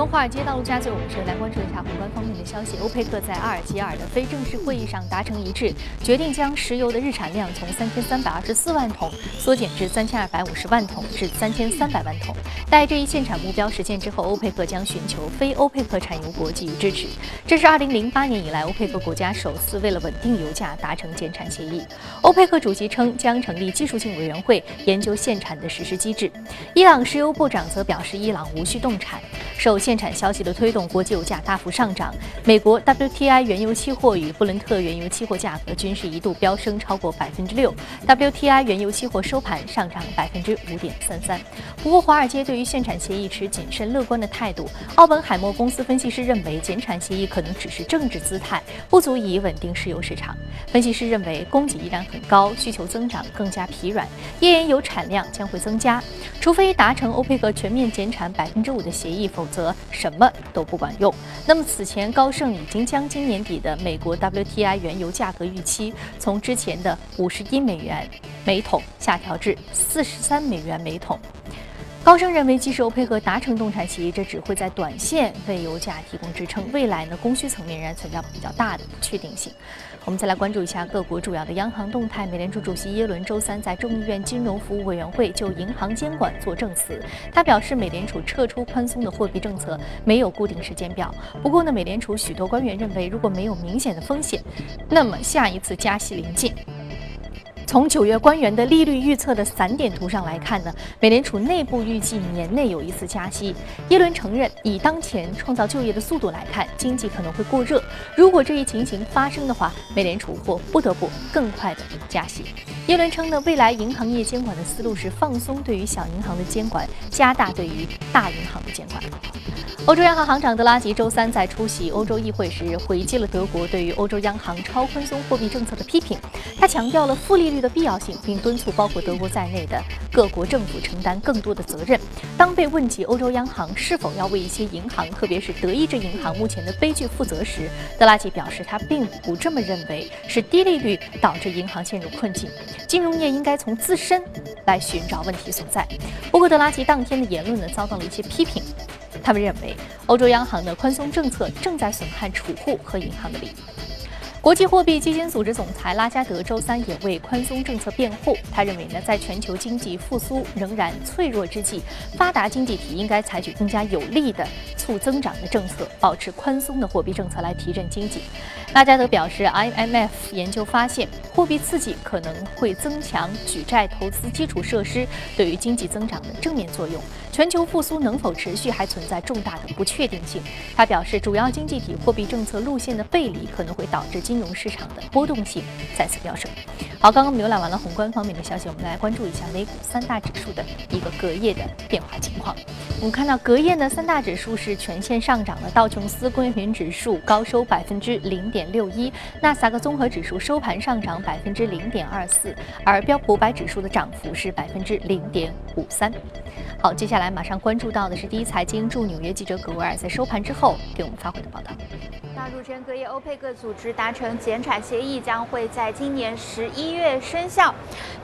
从华尔街到陆家嘴，我们首先来关注一下宏观方面的消息。欧佩克在阿尔及尔的非正式会议上达成一致，决定将石油的日产量从三千三百二十四万桶缩减至三千二百五十万桶至三千三百万桶。待这一限产目标实现之后，欧佩克将寻求非欧佩克产油国给予支持。这是二零零八年以来欧佩克国家首次为了稳定油价达成减产协议。欧佩克主席称将成立技术性委员会研究限产的实施机制。伊朗石油部长则表示，伊朗无需动产。首先限产消息的推动，国际油价大幅上涨。美国 WTI 原油期货与布伦特原油期货价格均是一度飙升超过百分之六。WTI 原油期货收盘上涨百分之五点三三。不过，华尔街对于限产协议持谨慎乐观的态度。奥本海默公司分析师认为，减产协议可能只是政治姿态，不足以稳定石油市场。分析师认为，供给依然很高，需求增长更加疲软，页岩油产量将会增加，除非达成欧佩克全面减产百分之五的协议，否。则什么都不管用。那么此前高盛已经将今年底的美国 WTI 原油价格预期从之前的五十一美元每桶下调至四十三美元每桶。高盛认为，即使欧佩克达成冻产协议，这只会在短线为油价提供支撑，未来呢供需层面仍然存在比较大的不确定性。我们再来关注一下各国主要的央行动态。美联储主席耶伦周三在众议院金融服务委员会就银行监管作证词，他表示，美联储撤出宽松的货币政策没有固定时间表。不过呢，美联储许多官员认为，如果没有明显的风险，那么下一次加息临近。从九月官员的利率预测的散点图上来看呢，美联储内部预计年内有一次加息。耶伦承认，以当前创造就业的速度来看，经济可能会过热。如果这一情形发生的话，美联储或不得不更快的加息。耶伦称呢，未来银行业监管的思路是放松对于小银行的监管，加大对于大银行的监管。欧洲央行行长德拉吉周三在出席欧洲议会时，回击了德国对于欧洲央行超宽松货币政策的批评。他强调了负利率的必要性，并敦促包括德国在内的各国政府承担更多的责任。当被问及欧洲央行是否要为一些银行，特别是德意志银行目前的悲剧负责时，德拉吉表示他并不这么认为，是低利率导致银行陷入困境。金融业应该从自身来寻找问题所在。不过，德拉吉当天的言论呢，遭到了一些批评。他们认为，欧洲央行的宽松政策正在损害储户和银行的利益。国际货币基金组织总裁拉加德周三也为宽松政策辩护。他认为呢，在全球经济复苏仍然脆弱之际，发达经济体应该采取更加有力的促增长的政策，保持宽松的货币政策来提振经济。拉加德表示，IMF 研究发现，货币刺激可能会增强举债投资基础设施对于经济增长的正面作用。全球复苏能否持续，还存在重大的不确定性。他表示，主要经济体货币政策路线的背离可能会导致金融市场的波动性再次飙升。好，刚刚浏览完了宏观方面的消息，我们来关注一下美股三大指数的一个隔夜的变化情况。我们看到隔夜呢，三大指数是全线上涨的，道琼斯工业平均指数高收百分之零点六一，纳斯达克综合指数收盘上涨百分之零点二四，而标普五百指数的涨幅是百分之零点五三。好，接下来马上关注到的是第一财经驻纽约记者葛维尔在收盘之后给我们发回的报道。那入圈隔夜，欧佩克组织达成减产协议，将会在今年十一月生效，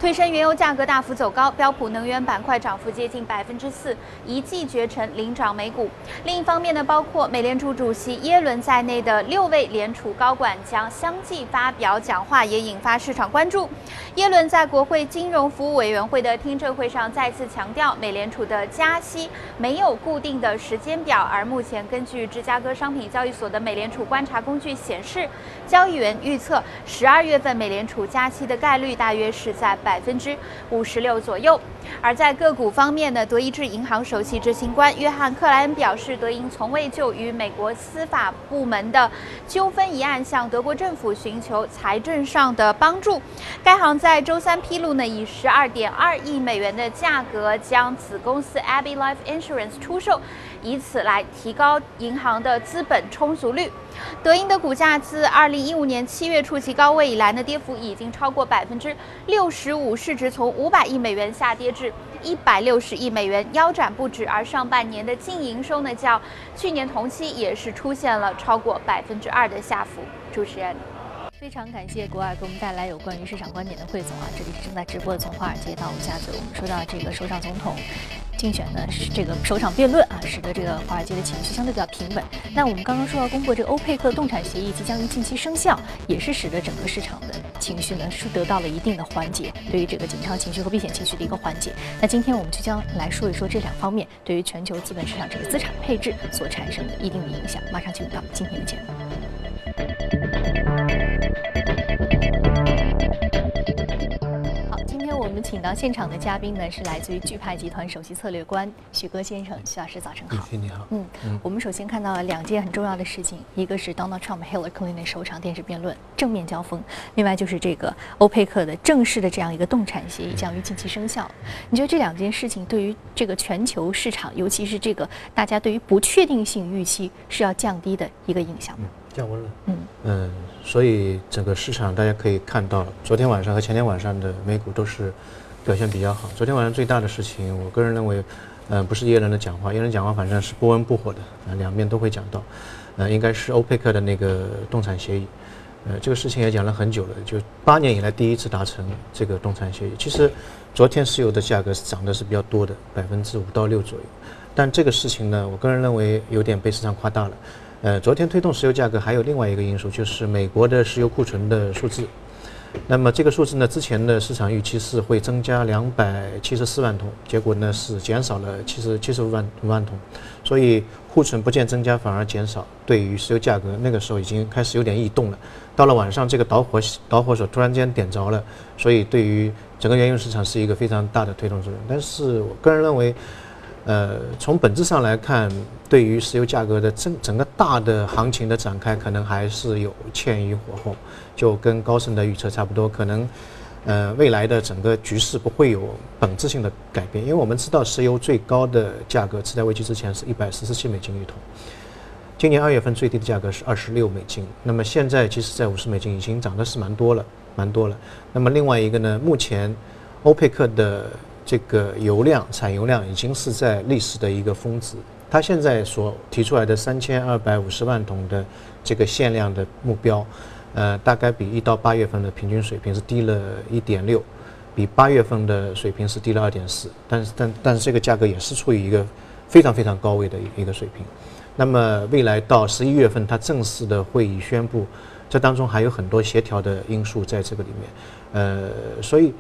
推升原油价格大幅走高，标普能源板块涨幅接近百分之四，一骑绝尘领涨美股。另一方面呢，包括美联储主席耶伦在内的六位联储高管将相继发表讲话，也引发市场关注。耶伦在国会金融服务委员会的听证会上再次强调，美联储的加息没有固定的时间表，而目前根据芝加哥商品交易所的美联储。观察工具显示，交易员预测十二月份美联储加息的概率大约是在百分之五十六左右。而在个股方面呢，德意志银行首席执行官约翰克莱恩表示，德银从未就与美国司法部门的纠纷一案向德国政府寻求财政上的帮助。该行在周三披露呢，以十二点二亿美元的价格将子公司 Abbey Life Insurance 出售，以此来提高银行的资本充足率。德银的股价自二零一五年七月初其高位以来呢，跌幅已经超过百分之六十五，市值从五百亿美元下跌至一百六十亿美元，腰斩不止。而上半年的净营收呢，较去年同期也是出现了超过百分之二的下浮。主持人，非常感谢国外给我们带来有关于市场观点的汇总啊！这里是正在直播的，从华尔街到陆家嘴，我们说到这个首相总统。竞选呢是这个首场辩论啊，使得这个华尔街的情绪相对比较平稳。那我们刚刚说到公布这个欧佩克动产协议即将于近期生效，也是使得整个市场的情绪呢是得到了一定的缓解，对于这个紧张情绪和避险情绪的一个缓解。那今天我们就将来说一说这两方面对于全球资本市场这个资产配置所产生的一定的影响。马上进入到今天的节目。请到现场的嘉宾呢，是来自于钜派集团首席策略官许戈先生，许老师早晨好。你好。嗯，我们首先看到了两件很重要的事情，一个是 Donald Trump Hillary Clinton 首场电视辩论正面交锋，另外就是这个欧佩克的正式的这样一个动产协议将于近期生效。你觉得这两件事情对于这个全球市场，尤其是这个大家对于不确定性预期是要降低的一个影响吗？降温了。嗯嗯。所以整个市场大家可以看到，昨天晚上和前天晚上的美股都是表现比较好。昨天晚上最大的事情，我个人认为，嗯，不是耶伦的讲话，耶伦讲话反正是不温不火的，啊，两面都会讲到，呃，应该是欧佩克的那个动产协议，呃，这个事情也讲了很久了，就八年以来第一次达成这个动产协议。其实昨天石油的价格是涨的是比较多的，百分之五到六左右，但这个事情呢，我个人认为有点被市场夸大了。呃，昨天推动石油价格还有另外一个因素，就是美国的石油库存的数字。那么这个数字呢，之前的市场预期是会增加两百七十四万桶，结果呢是减少了七十七十五万五万桶，所以库存不见增加反而减少，对于石油价格那个时候已经开始有点异动了。到了晚上，这个导火导火索突然间点着了，所以对于整个原油市场是一个非常大的推动作用。但是我个人认为。呃，从本质上来看，对于石油价格的整整个大的行情的展开，可能还是有欠于火候，就跟高盛的预测差不多。可能，呃，未来的整个局势不会有本质性的改变，因为我们知道石油最高的价格，次贷危机之前是一百四十七美金一桶，今年二月份最低的价格是二十六美金，那么现在其实在五十美金已经涨的是蛮多了，蛮多了。那么另外一个呢，目前欧佩克的。这个油量产油量已经是在历史的一个峰值，它现在所提出来的三千二百五十万桶的这个限量的目标，呃，大概比一到八月份的平均水平是低了一点六，比八月份的水平是低了二点四，但是但但是这个价格也是处于一个非常非常高位的一个水平。那么未来到十一月份，它正式的会议宣布，这当中还有很多协调的因素在这个里面，呃，所以。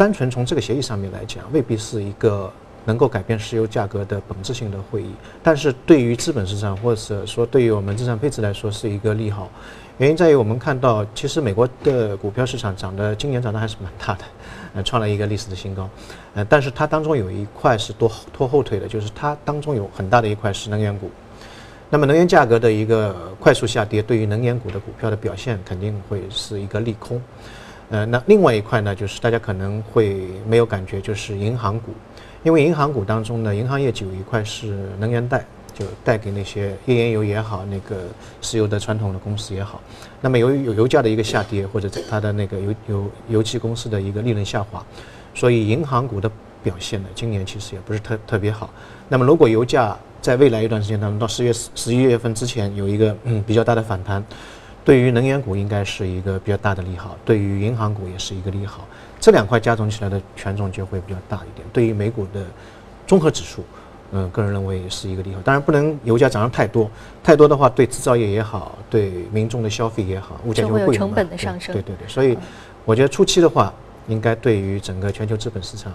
单纯从这个协议上面来讲，未必是一个能够改变石油价格的本质性的会议。但是对于资本市场，或者说对于我们资产配置来说，是一个利好。原因在于我们看到，其实美国的股票市场涨的今年涨得还是蛮大的，呃，创了一个历史的新高。呃，但是它当中有一块是多拖后腿的，就是它当中有很大的一块是能源股。那么能源价格的一个快速下跌，对于能源股的股票的表现肯定会是一个利空。呃，那另外一块呢，就是大家可能会没有感觉，就是银行股，因为银行股当中呢，银行业就有一块是能源贷，就贷给那些页岩油也好，那个石油的传统的公司也好。那么由于有油价的一个下跌，或者它的那个油油油气公司的一个利润下滑，所以银行股的表现呢，今年其实也不是特特别好。那么如果油价在未来一段时间当中，到十月十一月份之前有一个比较大的反弹。对于能源股应该是一个比较大的利好，对于银行股也是一个利好，这两块加总起来的权重就会比较大一点。对于美股的综合指数，嗯，个人认为是一个利好。当然不能油价涨得太多，太多的话对制造业也好，对民众的消费也好，物价就会有成本的上升。对对对，所以我觉得初期的话，应该对于整个全球资本市场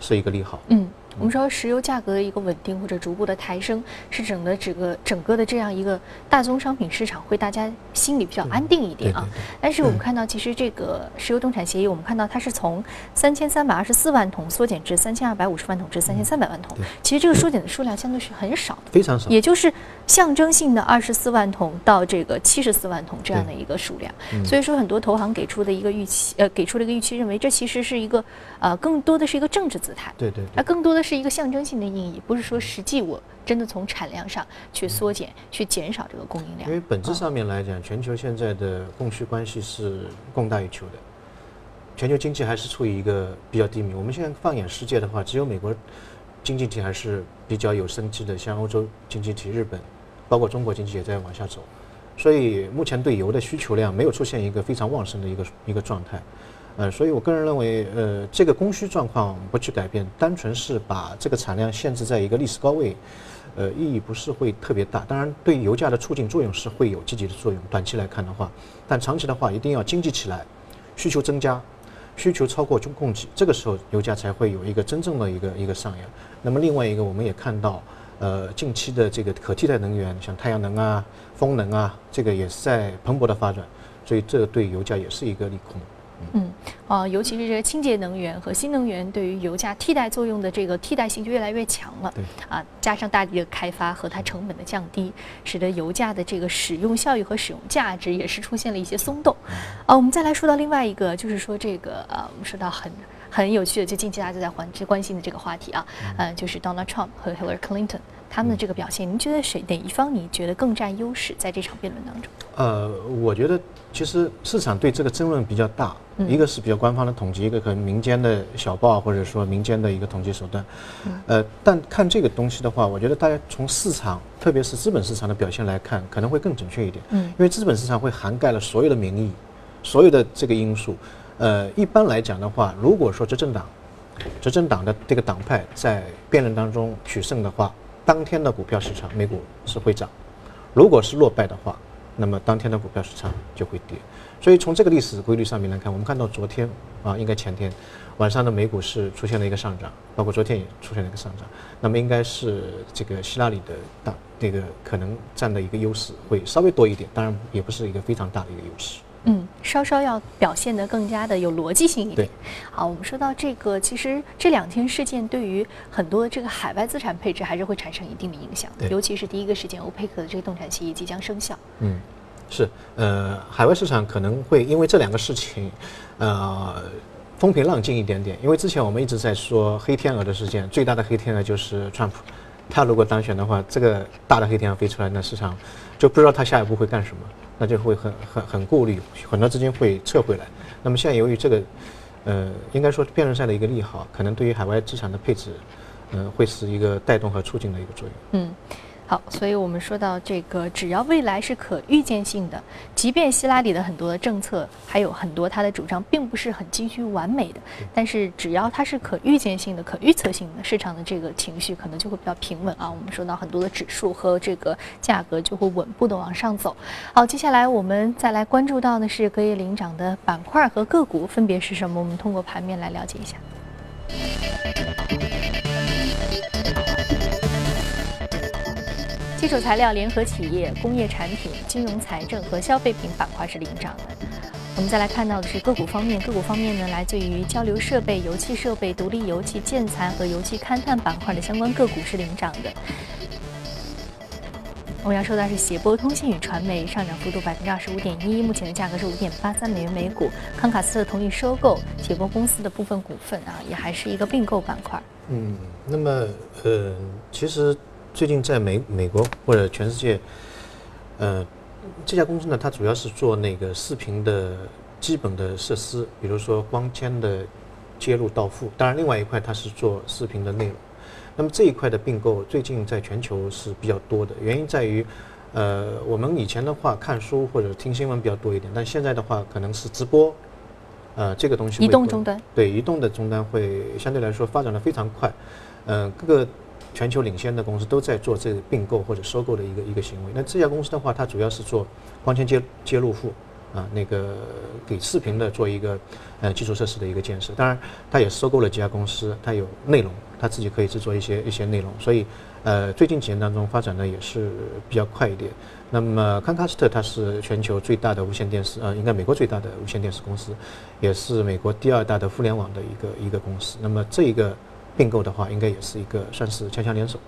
是一个利好。嗯。我们说石油价格的一个稳定或者逐步的抬升，是整个整个整个的这样一个大宗商品市场会大家心里比较安定一点啊。但是我们看到，其实这个石油冻产协议，我们看到它是从三千三百二十四万桶缩减至三千二百五十万桶至三千三百万桶。其实这个缩减的数量相对是很少的，非常少，也就是象征性的二十四万桶到这个七十四万桶这样的一个数量。所以说，很多投行给出的一个预期，呃，给出了一个预期，认为这其实是一个呃，更多的是一个政治姿态。对对，那更多的。是一个象征性的意义，不是说实际我真的从产量上去缩减、去减少这个供应量。因为本质上面来讲，全球现在的供需关系是供大于求的，全球经济还是处于一个比较低迷。我们现在放眼世界的话，只有美国经济体还是比较有生机的，像欧洲经济体、日本，包括中国经济也在往下走。所以目前对油的需求量没有出现一个非常旺盛的一个一个状态。呃，所以我个人认为，呃，这个供需状况不去改变，单纯是把这个产量限制在一个历史高位，呃，意义不是会特别大。当然，对油价的促进作用是会有积极的作用。短期来看的话，但长期的话，一定要经济起来，需求增加，需求超过中供给，这个时候油价才会有一个真正的一个一个上扬。那么另外一个，我们也看到，呃，近期的这个可替代能源，像太阳能啊、风能啊，这个也是在蓬勃的发展，所以这对油价也是一个利空。嗯，啊，尤其是这个清洁能源和新能源对于油价替代作用的这个替代性就越来越强了。对，啊，加上大力的开发和它成本的降低，使得油价的这个使用效益和使用价值也是出现了一些松动。啊，我们再来说到另外一个，就是说这个呃，我们说到很很有趣的，就近期大家都在关关心的这个话题啊，呃，就是 Donald Trump 和 Hillary Clinton 他们的这个表现，您觉得谁哪一方你觉得更占优势在这场辩论当中？呃，我觉得其实市场对这个争论比较大，一个是比较官方的统计，一个可能民间的小报或者说民间的一个统计手段。呃，但看这个东西的话，我觉得大家从市场，特别是资本市场的表现来看，可能会更准确一点。嗯，因为资本市场会涵盖了所有的民意，所有的这个因素。呃，一般来讲的话，如果说执政党，执政党的这个党派在辩论当中取胜的话，当天的股票市场美股是会涨；如果是落败的话，那么当天的股票市场就会跌，所以从这个历史规律上面来看，我们看到昨天啊，应该前天晚上的美股是出现了一个上涨，包括昨天也出现了一个上涨，那么应该是这个希拉里的大那个可能占的一个优势会稍微多一点，当然也不是一个非常大的一个优势。嗯，稍稍要表现得更加的有逻辑性一点。好，我们说到这个，其实这两天事件对于很多这个海外资产配置还是会产生一定的影响，尤其是第一个事件，欧佩克的这个动产协议即将生效。嗯，是，呃，海外市场可能会因为这两个事情，呃，风平浪静一点点。因为之前我们一直在说黑天鹅的事件，最大的黑天鹅就是川普，他如果当选的话，这个大的黑天鹅飞出来，那市场就不知道他下一步会干什么。那就会很很很顾虑，很多资金会撤回来。那么现在由于这个，呃，应该说辩论赛的一个利好，可能对于海外资产的配置，嗯，会是一个带动和促进的一个作用。嗯。好，所以我们说到这个，只要未来是可预见性的，即便希拉里的很多的政策，还有很多他的主张，并不是很急需完美的，但是只要它是可预见性的、可预测性的，市场的这个情绪可能就会比较平稳啊。我们说到很多的指数和这个价格就会稳步的往上走。好，接下来我们再来关注到的是隔夜领涨的板块和个股分别是什么？我们通过盘面来了解一下。基础材料、联合企业、工业产品、金融财政和消费品板块是领涨的。我们再来看到的是个股方面，个股方面呢，来自于交流设备、油气设备、独立油气建材和油气勘探板块的相关个股是领涨的。我们要说的是协波通信与传媒上涨幅度百分之二十五点一，目前的价格是五点八三美元每股。康卡斯特同意收购协波公司的部分股份啊，也还是一个并购板块。嗯，那么呃，其实。最近在美美国或者全世界，呃，这家公司呢，它主要是做那个视频的基本的设施，比如说光纤的接入到付。当然，另外一块它是做视频的内容。那么这一块的并购最近在全球是比较多的，原因在于，呃，我们以前的话看书或者听新闻比较多一点，但现在的话可能是直播，呃，这个东西移动终端对移动的终端会相对来说发展的非常快，嗯，各个。全球领先的公司都在做这个并购或者收购的一个一个行为。那这家公司的话，它主要是做光纤接接入户啊，那个给视频的做一个呃基础设施的一个建设。当然，它也收购了几家公司，它有内容，它自己可以制作一些一些内容。所以，呃，最近几年当中发展的也是比较快一点。那么康卡斯特它是全球最大的无线电视，呃，应该美国最大的无线电视公司，也是美国第二大的互联网的一个一个公司。那么这一个。并购的话，应该也是一个算是强强联手，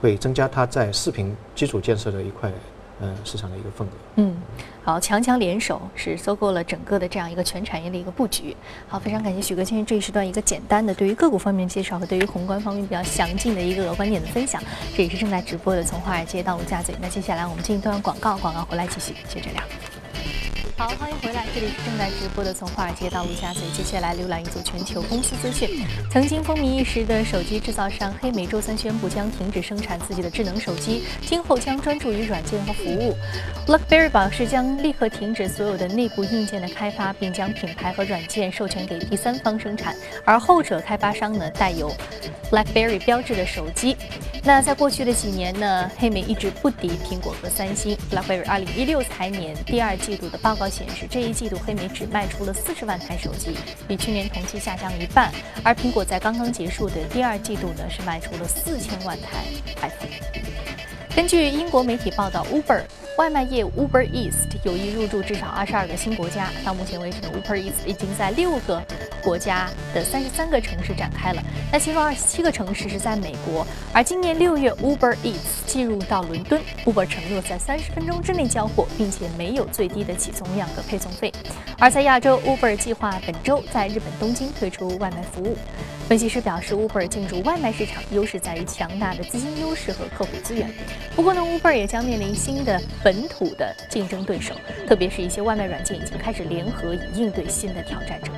会增加它在视频基础建设的一块呃市场的一个份额。嗯，好，强强联手是收购了整个的这样一个全产业的一个布局。好，非常感谢许哥今天这一时段一个简单的对于个股方面介绍和对于宏观方面比较详尽的一个观点的分享。这也是正在直播的从华尔街到陆家嘴。那接下来我们进一段广告，广告回来继续接着聊。好，欢迎回来，这里是正在直播的从华尔街到陆家嘴。接下来浏览一组全球公司资讯。曾经风靡一时的手机制造商黑莓周三宣布将停止生产自己的智能手机，今后将专注于软件和服务。BlackBerry 表示将立刻停止所有的内部硬件的开发，并将品牌和软件授权给第三方生产，而后者开发商呢带有 BlackBerry 标志的手机。那在过去的几年呢，黑莓一直不敌苹果和三星。BlackBerry 2016财年第二季度的报告。显示，这一季度黑莓只卖出了四十万台手机，比去年同期下降一半。而苹果在刚刚结束的第二季度呢，是卖出了四千万台 iPhone。根据英国媒体报道，Uber。外卖业 Uber Eats 有意入驻至少二十二个新国家。到目前为止，Uber Eats 已经在六个国家的三十三个城市展开了。那其中二十七个城市是在美国。而今年六月，Uber Eats 进入到伦敦，Uber 承诺在三十分钟之内交货，并且没有最低的起送量和配送费。而在亚洲，Uber 计划本周在日本东京推出外卖服务。分析师表示，Uber 进入外卖市场优势在于强大的资金优势和客户资源。不过呢，Uber 也将面临新的本土的竞争对手，特别是一些外卖软件已经开始联合以应对新的挑战者。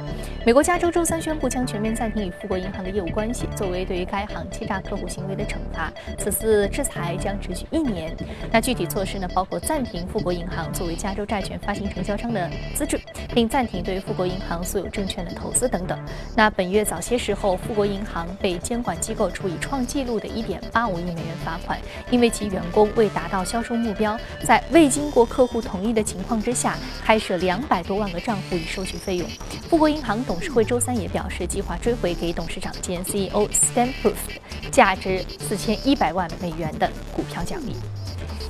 美国加州周三宣布将全面暂停与富国银行的业务关系，作为对于该行欺诈客户行为的惩罚。此次制裁将持续一年。那具体措施呢？包括暂停富国银行作为加州债券发行承销商的资质，并暂停对富国银行所有证券的投资等等。那本月早些时候，富国银行被监管机构处以创纪录的1.85亿美元罚款，因为其员工未达到销售目标，在未经过客户同意的情况之下，开设两百多万个账户以收取费用。富国银行。董事会周三也表示，计划追回给董事长兼 CEO Stan Proof 价值四千一百万美元的股票奖励。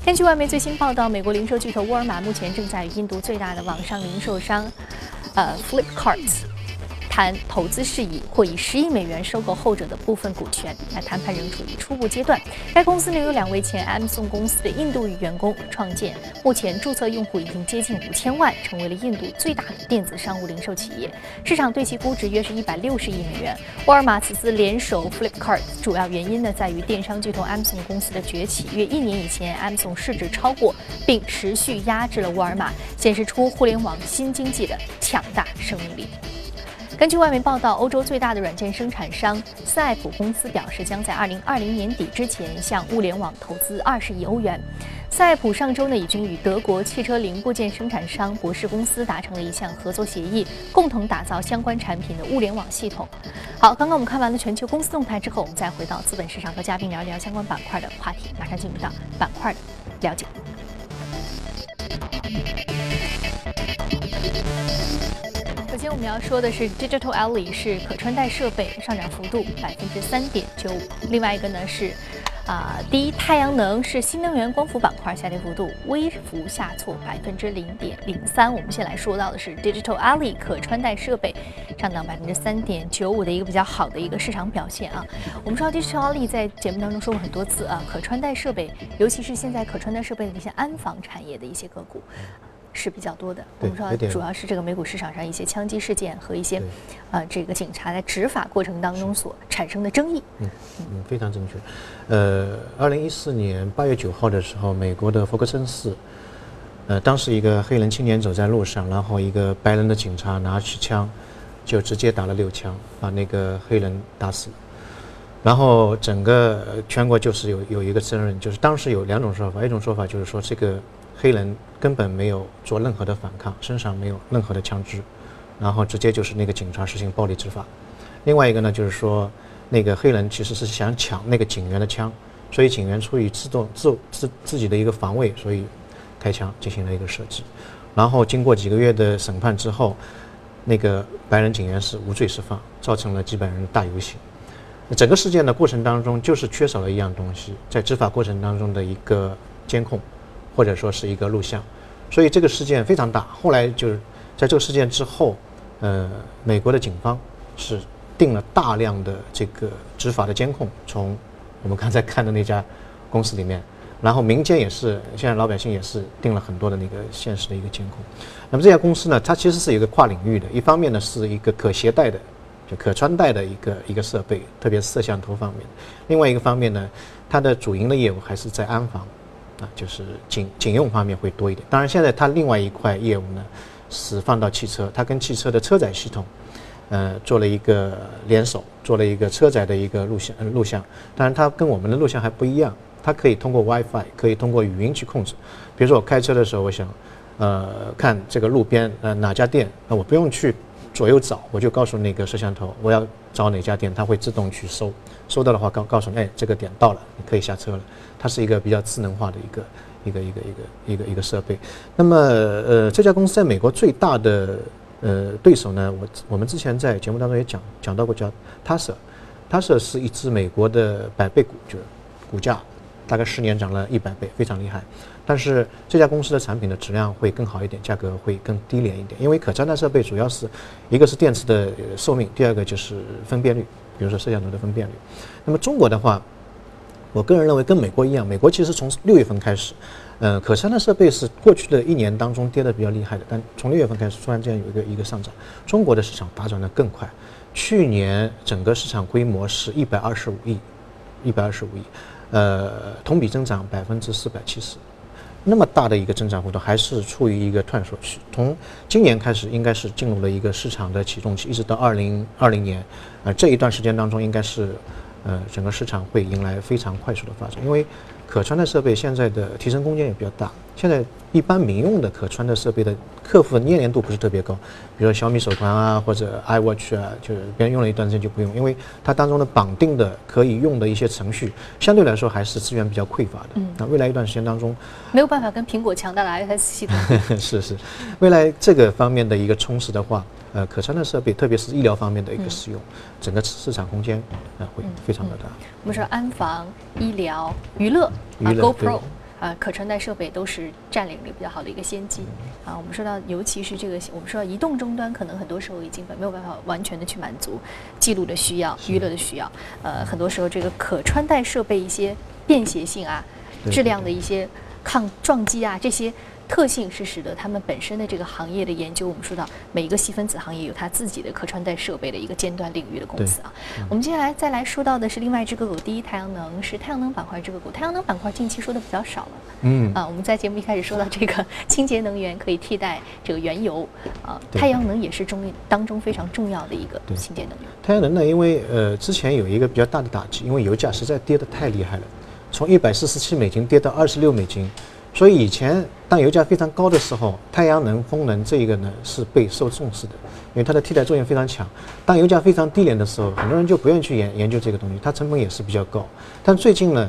根据外媒最新报道，美国零售巨头沃尔玛目前正在与印度最大的网上零售商，呃，Flipkart。谈投资事宜，或以十亿美元收购后者的部分股权。那谈判仍处于初步阶段。该公司呢有两位前 Amazon 公司的印度裔员工创建，目前注册用户已经接近五千万，成为了印度最大的电子商务零售企业。市场对其估值约是一百六十亿美元。沃尔玛此次联手 Flipkart，主要原因呢在于电商巨头 Amazon 公司的崛起。约一年以前，Amazon 市值超过并持续压制了沃尔玛，显示出互联网新经济的强大生命力。根据外媒报道，欧洲最大的软件生产商赛普公司表示，将在二零二零年底之前向物联网投资二十亿欧元。赛普上周呢，已经与德国汽车零部件生产商博士公司达成了一项合作协议，共同打造相关产品的物联网系统。好，刚刚我们看完了全球公司动态之后，我们再回到资本市场和嘉宾聊一聊相关板块的话题。马上进入到板块的了解。首先我们要说的是，Digital Ally 是可穿戴设备上涨幅度百分之三点九五。另外一个呢是，啊，第一太阳能是新能源光伏板块下跌幅度微幅下挫百分之零点零三。我们先来说到的是 Digital Ally 可穿戴设备上涨百分之三点九五的一个比较好的一个市场表现啊。我们知道 Digital Ally 在节目当中说过很多次啊，可穿戴设备，尤其是现在可穿戴设备的一些安防产业的一些个股。是比较多的。我们说，主要是这个美股市场上一些枪击事件和一些，呃，这个警察在执法过程当中所产生的争议。嗯嗯，非常正确。呃，二零一四年八月九号的时候，美国的福克森市，呃，当时一个黑人青年走在路上，然后一个白人的警察拿起枪，就直接打了六枪，把那个黑人打死。然后整个全国就是有有一个争论，就是当时有两种说法，一种说法就是说这个。黑人根本没有做任何的反抗，身上没有任何的枪支，然后直接就是那个警察实行暴力执法。另外一个呢，就是说那个黑人其实是想抢那个警员的枪，所以警员出于自动自自自己的一个防卫，所以开枪进行了一个射击。然后经过几个月的审判之后，那个白人警员是无罪释放，造成了几百人大游行。整个事件的过程当中，就是缺少了一样东西，在执法过程当中的一个监控。或者说是一个录像，所以这个事件非常大。后来就是在这个事件之后，呃，美国的警方是定了大量的这个执法的监控，从我们刚才看的那家公司里面，然后民间也是，现在老百姓也是定了很多的那个现实的一个监控。那么这家公司呢，它其实是一个跨领域的，一方面呢是一个可携带的，就可穿戴的一个一个设备，特别是摄像头方面；另外一个方面呢，它的主营的业务还是在安防。啊，就是警警用方面会多一点。当然，现在它另外一块业务呢，是放到汽车，它跟汽车的车载系统，呃，做了一个联手，做了一个车载的一个录像录像。当然，它跟我们的录像还不一样，它可以通过 WiFi，可以通过语音去控制。比如说我开车的时候，我想，呃，看这个路边呃哪家店，那我不用去左右找，我就告诉那个摄像头我要找哪家店，它会自动去搜，搜到的话告告诉你，哎，这个点到了，你可以下车了。它是一个比较智能化的一个。一个一个一个一个一个设备，那么呃这家公司在美国最大的呃对手呢，我我们之前在节目当中也讲讲到过，叫 Tesla，Tesla 是一只美国的百倍股，就是股价大概十年涨了一百倍，非常厉害。但是这家公司的产品的质量会更好一点，价格会更低廉一点，因为可穿戴设备主要是一个是电池的寿命，第二个就是分辨率，比如说摄像头的分辨率。那么中国的话。我个人认为跟美国一样，美国其实从六月份开始，呃，可穿戴设备是过去的一年当中跌得比较厉害的，但从六月份开始突然间有一个一个上涨，中国的市场发展的更快，去年整个市场规模是一百二十五亿，一百二十五亿，呃，同比增长百分之四百七十，那么大的一个增长幅度还是处于一个探索期，从今年开始应该是进入了一个市场的启动期，一直到二零二零年，呃，这一段时间当中应该是。呃，整个市场会迎来非常快速的发展，因为可穿戴设备现在的提升空间也比较大。现在一般民用的可穿戴设备的客户的粘连度不是特别高，比如说小米手环啊或者 iWatch 啊，就是别人用了一段时间就不用，因为它当中的绑定的可以用的一些程序相对来说还是资源比较匮乏的。嗯，那未来一段时间当中没有办法跟苹果强大的 iOS 系统。是是，未来这个方面的一个充实的话。呃，可穿戴设备，特别是医疗方面的一个使用，整个市场空间啊会非常的大。我们说安防、医疗、娱乐啊，GoPro 啊，可穿戴设备都是占领了比较好的一个先机啊。我们说到，尤其是这个，我们说到移动终端，可能很多时候已经没有办法完全的去满足记录的需要、娱乐的需要。呃，很多时候这个可穿戴设备一些便携性啊、质量的一些抗撞击啊这些。特性是使得他们本身的这个行业的研究，我们说到每一个细分子行业有它自己的可穿戴设备的一个尖端领域的公司啊。我们接下来再来说到的是另外一只个股，第一太阳能是太阳能板块这个股。太阳能板块近期说的比较少了，嗯啊，我们在节目一开始说到这个清洁能源可以替代这个原油啊，太阳能也是中当中非常重要的一个清洁能源。太阳能呢，因为呃之前有一个比较大的打击，因为油价实在跌得太厉害了，从一百四十七美金跌到二十六美金。所以以前当油价非常高的时候，太阳能、风能这一个呢是备受重视的，因为它的替代作用非常强。当油价非常低廉的时候，很多人就不愿意去研研究这个东西，它成本也是比较高。但最近呢，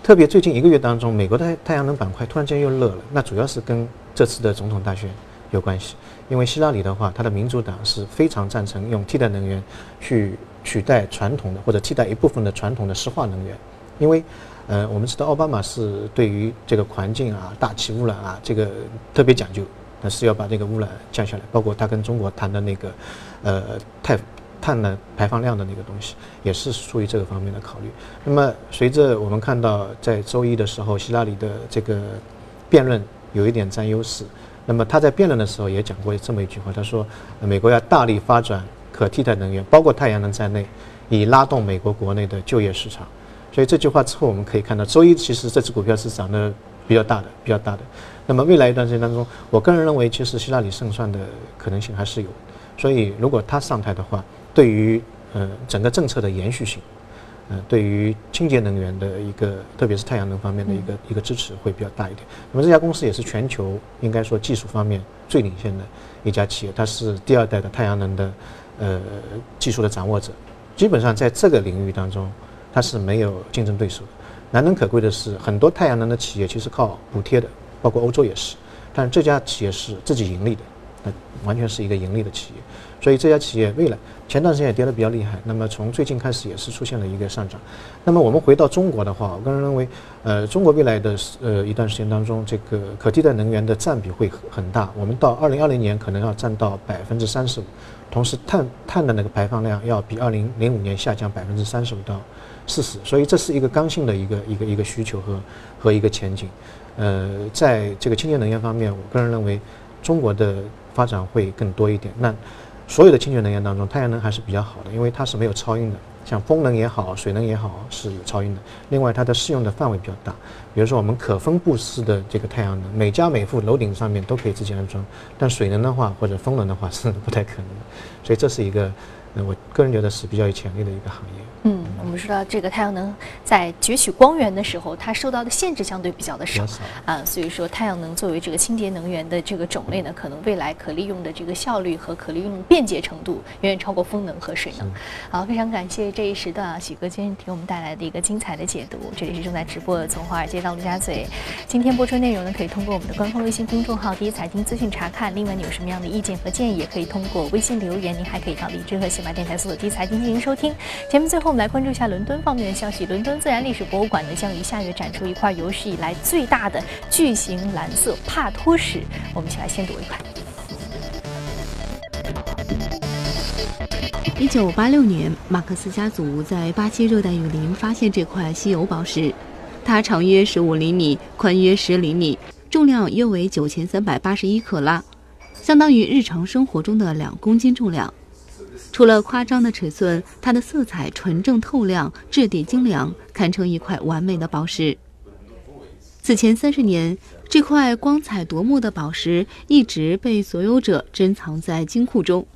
特别最近一个月当中，美国的太阳能板块突然间又热了，那主要是跟这次的总统大选有关系。因为希拉里的话，他的民主党是非常赞成用替代能源去取代传统的或者替代一部分的传统的石化能源，因为。呃，我们知道奥巴马是对于这个环境啊、大气污染啊这个特别讲究，那是要把这个污染降下来。包括他跟中国谈的那个，呃，碳碳的排放量的那个东西，也是出于这个方面的考虑。那么，随着我们看到在周一的时候，希拉里的这个辩论有一点占优势。那么他在辩论的时候也讲过这么一句话，他说，美国要大力发展可替代能源，包括太阳能在内，以拉动美国国内的就业市场。所以这句话之后，我们可以看到，周一其实这只股票是涨得比较大的，比较大的。那么未来一段时间当中，我个人认为，其实希拉里胜算的可能性还是有。所以如果他上台的话，对于呃整个政策的延续性，呃对于清洁能源的一个，特别是太阳能方面的一个一个支持会比较大一点。那么这家公司也是全球应该说技术方面最领先的一家企业，它是第二代的太阳能的呃技术的掌握者，基本上在这个领域当中。它是没有竞争对手的。难能可贵的是，很多太阳能的企业其实靠补贴的，包括欧洲也是。但这家企业是自己盈利的，那完全是一个盈利的企业。所以这家企业未来前段时间也跌得比较厉害，那么从最近开始也是出现了一个上涨。那么我们回到中国的话，我个人认为，呃，中国未来的呃一段时间当中，这个可替代能源的占比会很大。我们到二零二零年可能要占到百分之三十五，同时碳碳的那个排放量要比二零零五年下降百分之三十五到。事实，所以这是一个刚性的一个一个一个需求和和一个前景。呃，在这个清洁能源方面，我个人认为中国的发展会更多一点。那所有的清洁能源当中，太阳能还是比较好的，因为它是没有超音的，像风能也好，水能也好是有超音的。另外，它的适用的范围比较大，比如说我们可分布式的这个太阳能，每家每户楼顶上面都可以自己安装，但水能的话或者风能的话是不太可能的。所以这是一个，呃，我个人觉得是比较有潜力的一个行业。嗯，我们知道这个太阳能在攫取光源的时候，它受到的限制相对比较的少啊，所以说太阳能作为这个清洁能源的这个种类呢，可能未来可利用的这个效率和可利用便捷程度远远超过风能和水能。好，非常感谢这一时段啊，许哥今天给我们带来的一个精彩的解读。这里是正在直播的从华尔街到陆家嘴，今天播出内容呢，可以通过我们的官方微信公众号“第一财经资讯”查看。另外，你有什么样的意见和建议，也可以通过微信留言。您还可以到荔枝和喜马电台搜索“第一财经”进行收听。节目最后，我来关注一下伦敦。方面的消息，伦敦自然历史博物馆呢将于下月展出一块有史以来最大的巨型蓝色帕托石。我们一起来先睹为快。一九八六年，马克思家族在巴西热带雨林发现这块稀有宝石，它长约十五厘米，宽约十厘米，重量约为九千三百八十一克拉，相当于日常生活中的两公斤重量。除了夸张的尺寸，它的色彩纯正透亮，质地精良，堪称一块完美的宝石。此前三十年，这块光彩夺目的宝石一直被所有者珍藏在金库中。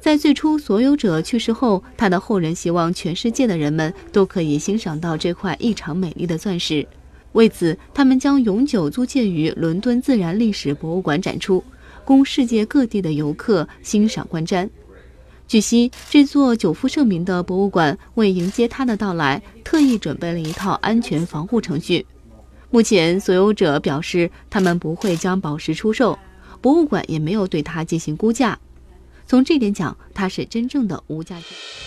在最初所有者去世后，他的后人希望全世界的人们都可以欣赏到这块异常美丽的钻石。为此，他们将永久租借于伦敦自然历史博物馆展出，供世界各地的游客欣赏观瞻。据悉，这座久负盛名的博物馆为迎接他的到来，特意准备了一套安全防护程序。目前，所有者表示他们不会将宝石出售，博物馆也没有对它进行估价。从这点讲，它是真正的无价之宝。